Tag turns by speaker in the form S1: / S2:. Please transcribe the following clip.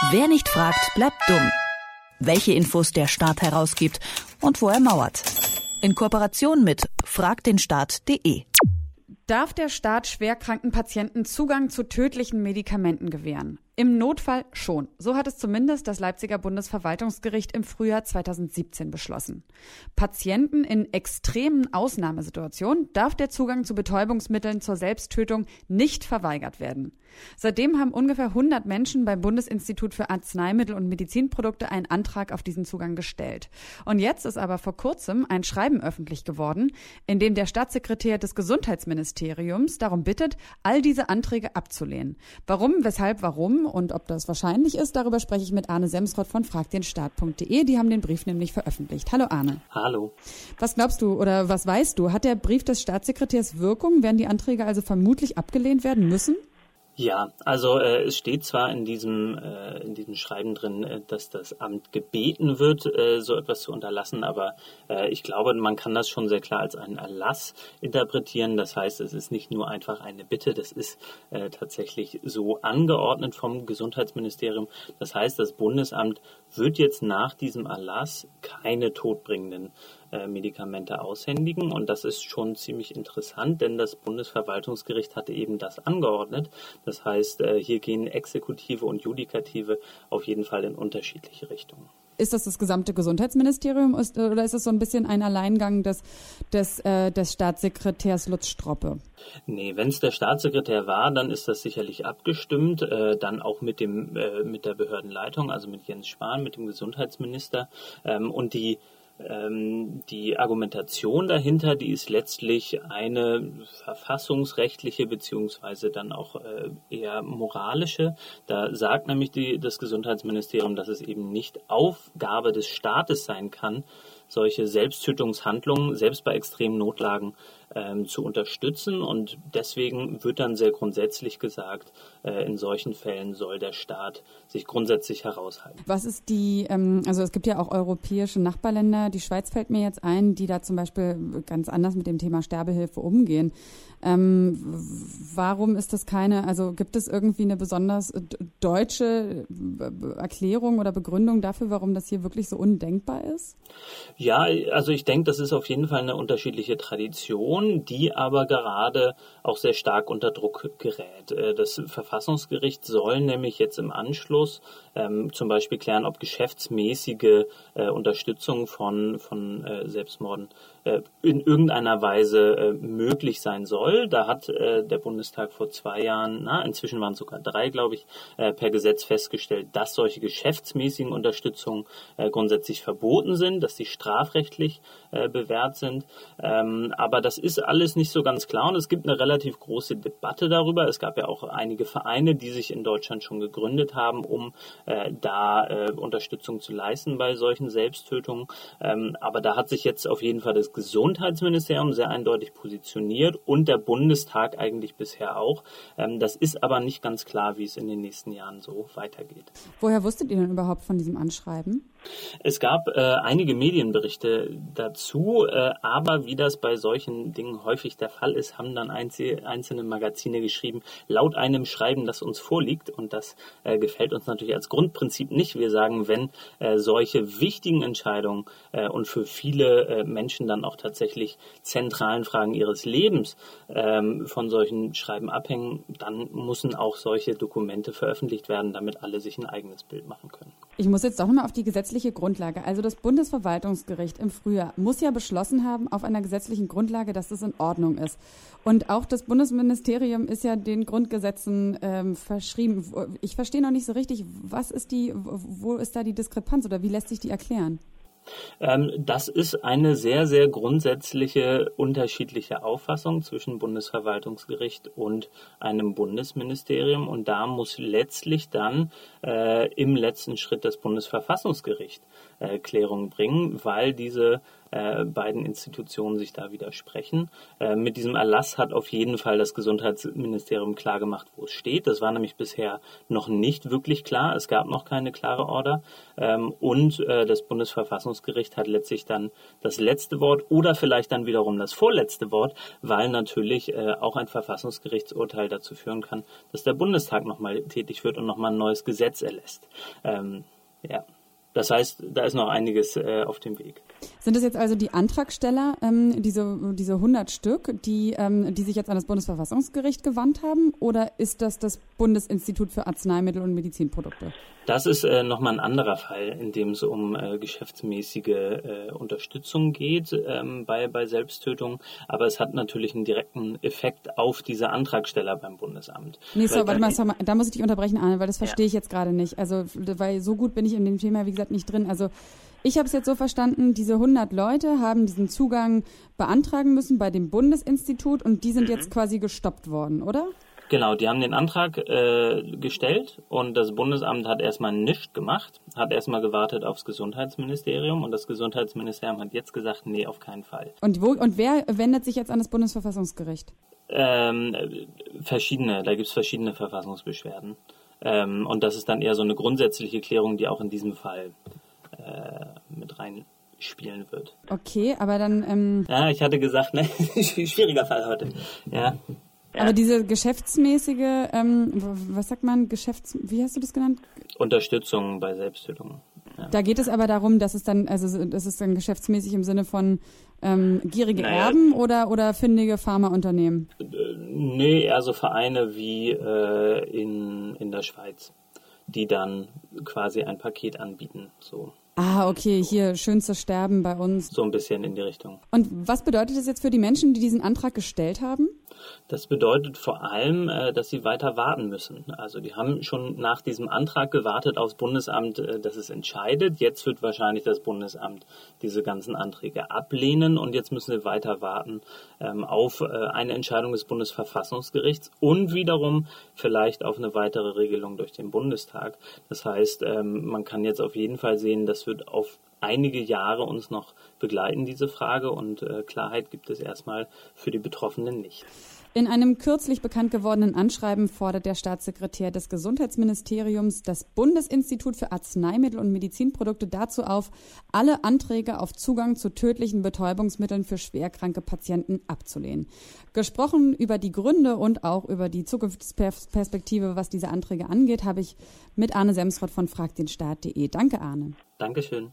S1: Wer nicht fragt, bleibt dumm. Welche Infos der Staat herausgibt und wo er mauert. In Kooperation mit fragdenstaat.de.
S2: Darf der Staat schwerkranken Patienten Zugang zu tödlichen Medikamenten gewähren? Im Notfall schon. So hat es zumindest das Leipziger Bundesverwaltungsgericht im Frühjahr 2017 beschlossen. Patienten in extremen Ausnahmesituationen darf der Zugang zu Betäubungsmitteln zur Selbsttötung nicht verweigert werden. Seitdem haben ungefähr 100 Menschen beim Bundesinstitut für Arzneimittel und Medizinprodukte einen Antrag auf diesen Zugang gestellt. Und jetzt ist aber vor kurzem ein Schreiben öffentlich geworden, in dem der Staatssekretär des Gesundheitsministeriums darum bittet, all diese Anträge abzulehnen. Warum, weshalb, warum und ob das wahrscheinlich ist, darüber spreche ich mit Arne Semsrott von fragdenstaat.de. Die haben den Brief nämlich veröffentlicht. Hallo Arne.
S3: Hallo.
S2: Was glaubst du oder was weißt du? Hat der Brief des Staatssekretärs Wirkung? Werden die Anträge also vermutlich abgelehnt werden müssen?
S3: Ja, also äh, es steht zwar in diesem äh, in diesem Schreiben drin, äh, dass das Amt gebeten wird, äh, so etwas zu unterlassen, aber äh, ich glaube, man kann das schon sehr klar als einen Erlass interpretieren. Das heißt, es ist nicht nur einfach eine Bitte, das ist äh, tatsächlich so angeordnet vom Gesundheitsministerium. Das heißt, das Bundesamt wird jetzt nach diesem Erlass keine todbringenden Medikamente aushändigen. Und das ist schon ziemlich interessant, denn das Bundesverwaltungsgericht hatte eben das angeordnet. Das heißt, äh, hier gehen Exekutive und Judikative auf jeden Fall in unterschiedliche Richtungen.
S2: Ist das das gesamte Gesundheitsministerium oder ist es so ein bisschen ein Alleingang des, des, äh, des Staatssekretärs Lutz Stroppe?
S3: Nee, wenn es der Staatssekretär war, dann ist das sicherlich abgestimmt, äh, dann auch mit dem äh, mit der Behördenleitung, also mit Jens Spahn, mit dem Gesundheitsminister ähm, und die ähm, die Argumentation dahinter, die ist letztlich eine verfassungsrechtliche beziehungsweise dann auch äh, eher moralische. Da sagt nämlich die, das Gesundheitsministerium, dass es eben nicht Aufgabe des Staates sein kann, solche Selbsttötungshandlungen, selbst bei extremen Notlagen, ähm, zu unterstützen. Und deswegen wird dann sehr grundsätzlich gesagt, äh, in solchen Fällen soll der Staat sich grundsätzlich heraushalten.
S2: Was ist die, ähm, also es gibt ja auch europäische Nachbarländer, die Schweiz fällt mir jetzt ein, die da zum Beispiel ganz anders mit dem Thema Sterbehilfe umgehen. Ähm, warum ist das keine, also gibt es irgendwie eine besonders deutsche Erklärung oder Begründung dafür, warum das hier wirklich so undenkbar ist?
S3: Ja, also ich denke, das ist auf jeden Fall eine unterschiedliche Tradition, die aber gerade auch sehr stark unter Druck gerät. Äh, das Verfassungsgericht soll nämlich jetzt im Anschluss ähm, zum Beispiel klären, ob geschäftsmäßige äh, Unterstützung von, von äh, Selbstmorden äh, in irgendeiner Weise äh, möglich sein soll. Da hat äh, der Bundestag vor zwei Jahren, na, inzwischen waren es sogar drei, glaube ich, per Gesetz festgestellt, dass solche geschäftsmäßigen Unterstützungen grundsätzlich verboten sind, dass sie strafrechtlich bewährt sind. Ähm, aber das ist alles nicht so ganz klar und es gibt eine relativ große Debatte darüber. Es gab ja auch einige Vereine, die sich in Deutschland schon gegründet haben, um da Unterstützung zu leisten bei solchen Selbsttötungen. Ähm, aber da hat sich jetzt auf jeden Fall das Gesundheitsministerium sehr eindeutig positioniert und der Bundestag eigentlich bisher auch. Ähm, das ist aber nicht ganz klar, wie es in den nächsten Jahren so weitergeht.
S2: Woher wusstet ihr denn überhaupt von diesem Anschreiben?
S3: Es gab äh, einige Medienberichte dazu, äh, aber wie das bei solchen Dingen häufig der Fall ist, haben dann einzelne Magazine geschrieben, laut einem Schreiben, das uns vorliegt. Und das äh, gefällt uns natürlich als Grundprinzip nicht. Wir sagen, wenn äh, solche wichtigen Entscheidungen äh, und für viele äh, Menschen dann auch tatsächlich zentralen Fragen ihres Lebens ähm, von solchen Schreiben abhängen, dann müssen auch solche Dokumente veröffentlicht werden, damit alle sich ein eigenes Bild machen können.
S2: Ich muss jetzt doch nochmal auf die gesetzliche Grundlage. Also das Bundesverwaltungsgericht im Frühjahr muss ja beschlossen haben auf einer gesetzlichen Grundlage, dass das in Ordnung ist. Und auch das Bundesministerium ist ja den Grundgesetzen ähm, verschrieben. Ich verstehe noch nicht so richtig, was ist die, wo ist da die Diskrepanz oder wie lässt sich die erklären?
S3: Ähm, das ist eine sehr, sehr grundsätzliche unterschiedliche Auffassung zwischen Bundesverwaltungsgericht und einem Bundesministerium. Und da muss letztlich dann äh, im letzten Schritt das Bundesverfassungsgericht äh, Klärung bringen, weil diese äh, beiden Institutionen sich da widersprechen. Äh, mit diesem Erlass hat auf jeden Fall das Gesundheitsministerium klargemacht, wo es steht. Das war nämlich bisher noch nicht wirklich klar. Es gab noch keine klare Order. Ähm, und äh, das Bundesverfassungsgericht hat letztlich dann das letzte Wort oder vielleicht dann wiederum das vorletzte Wort, weil natürlich auch ein Verfassungsgerichtsurteil dazu führen kann, dass der Bundestag nochmal tätig wird und nochmal ein neues Gesetz erlässt. Ähm, ja. Das heißt, da ist noch einiges äh, auf dem Weg.
S2: Sind es jetzt also die Antragsteller, ähm, diese, diese 100 Stück, die, ähm, die sich jetzt an das Bundesverfassungsgericht gewandt haben? Oder ist das das Bundesinstitut für Arzneimittel und Medizinprodukte?
S3: Das ist äh, nochmal ein anderer Fall, in dem es um äh, geschäftsmäßige äh, Unterstützung geht ähm, bei, bei Selbsttötung. Aber es hat natürlich einen direkten Effekt auf diese Antragsteller beim Bundesamt.
S2: Nee, so, warte mal, mal, da muss ich dich unterbrechen, Arne, weil das verstehe ja. ich jetzt gerade nicht. Also, weil so gut bin ich in dem Thema, wie gesagt, nicht drin. Also, ich habe es jetzt so verstanden, diese 100 Leute haben diesen Zugang beantragen müssen bei dem Bundesinstitut und die sind mhm. jetzt quasi gestoppt worden, oder?
S3: Genau, die haben den Antrag äh, gestellt und das Bundesamt hat erstmal nichts gemacht, hat erstmal gewartet aufs Gesundheitsministerium und das Gesundheitsministerium hat jetzt gesagt, nee, auf keinen Fall.
S2: Und, wo, und wer wendet sich jetzt an das Bundesverfassungsgericht?
S3: Ähm, verschiedene, da gibt es verschiedene Verfassungsbeschwerden. Ähm, und das ist dann eher so eine grundsätzliche Klärung, die auch in diesem Fall äh, mit reinspielen wird.
S2: Okay, aber dann. Ähm
S3: ja, ich hatte gesagt, ne, schwieriger Fall heute. Ja.
S2: Ja. Aber diese geschäftsmäßige, ähm, was sagt man, Geschäfts, wie hast du das genannt?
S3: Unterstützung bei Selbsttötung.
S2: Ja. Da geht es aber darum, dass es dann, also das ist dann geschäftsmäßig im Sinne von ähm, gierige naja, Erben oder, oder findige Pharmaunternehmen?
S3: Nee, eher so Vereine wie äh, in, in der Schweiz, die dann quasi ein Paket anbieten. So.
S2: Ah, okay, hier schönstes Sterben bei uns.
S3: So ein bisschen in die Richtung.
S2: Und was bedeutet das jetzt für die Menschen, die diesen Antrag gestellt haben?
S3: Das bedeutet vor allem, äh, dass sie weiter warten müssen. Also die haben schon nach diesem Antrag gewartet aufs Bundesamt, äh, dass es entscheidet. Jetzt wird wahrscheinlich das Bundesamt diese ganzen Anträge ablehnen und jetzt müssen sie weiter warten ähm, auf äh, eine Entscheidung des Bundesverfassungsgerichts und wiederum vielleicht auf eine weitere Regelung durch den Bundestag. Das heißt, ähm, man kann jetzt auf jeden Fall sehen, das wird auf einige Jahre uns noch begleiten, diese Frage. Und äh, Klarheit gibt es erstmal für die Betroffenen nicht.
S2: In einem kürzlich bekannt gewordenen Anschreiben fordert der Staatssekretär des Gesundheitsministeriums das Bundesinstitut für Arzneimittel und Medizinprodukte dazu auf, alle Anträge auf Zugang zu tödlichen Betäubungsmitteln für schwerkranke Patienten abzulehnen. Gesprochen über die Gründe und auch über die Zukunftsperspektive, was diese Anträge angeht, habe ich mit Arne Semsrott von fragdenstaat.de. Danke, Arne.
S3: Dankeschön.